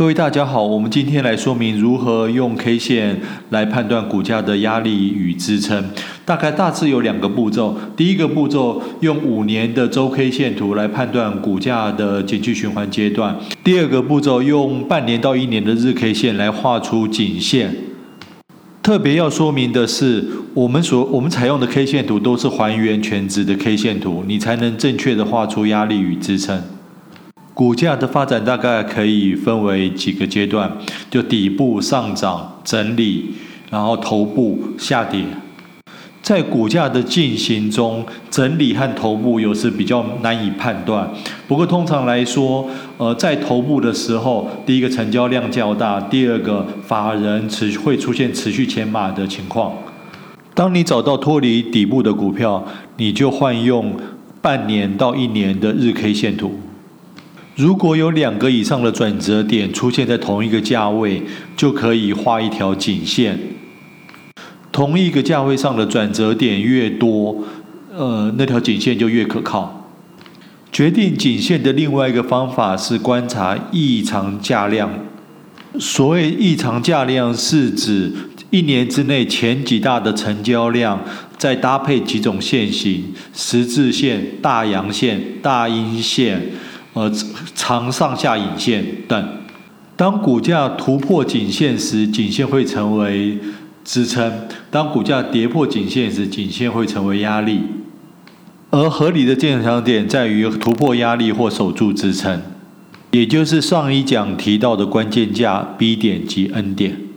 各位大家好，我们今天来说明如何用 K 线来判断股价的压力与支撑。大概大致有两个步骤。第一个步骤用五年的周 K 线图来判断股价的景气循环阶段。第二个步骤用半年到一年的日 K 线来画出颈线。特别要说明的是，我们所我们采用的 K 线图都是还原全值的 K 线图，你才能正确的画出压力与支撑。股价的发展大概可以分为几个阶段，就底部上涨、整理，然后头部下跌。在股价的进行中，整理和头部有时比较难以判断。不过通常来说，呃，在头部的时候，第一个成交量较大，第二个法人持会出现持续减码的情况。当你找到脱离底部的股票，你就换用半年到一年的日 K 线图。如果有两个以上的转折点出现在同一个价位，就可以画一条颈线。同一个价位上的转折点越多，呃，那条颈线就越可靠。决定颈线的另外一个方法是观察异常价量。所谓异常价量，是指一年之内前几大的成交量，再搭配几种线型：十字线、大阳线、大阴线。呃，长上下影线等。当股价突破颈线时，颈线会成为支撑；当股价跌破颈线时，颈线会成为压力。而合理的进场点在于突破压力或守住支撑，也就是上一讲提到的关键价 B 点及 N 点。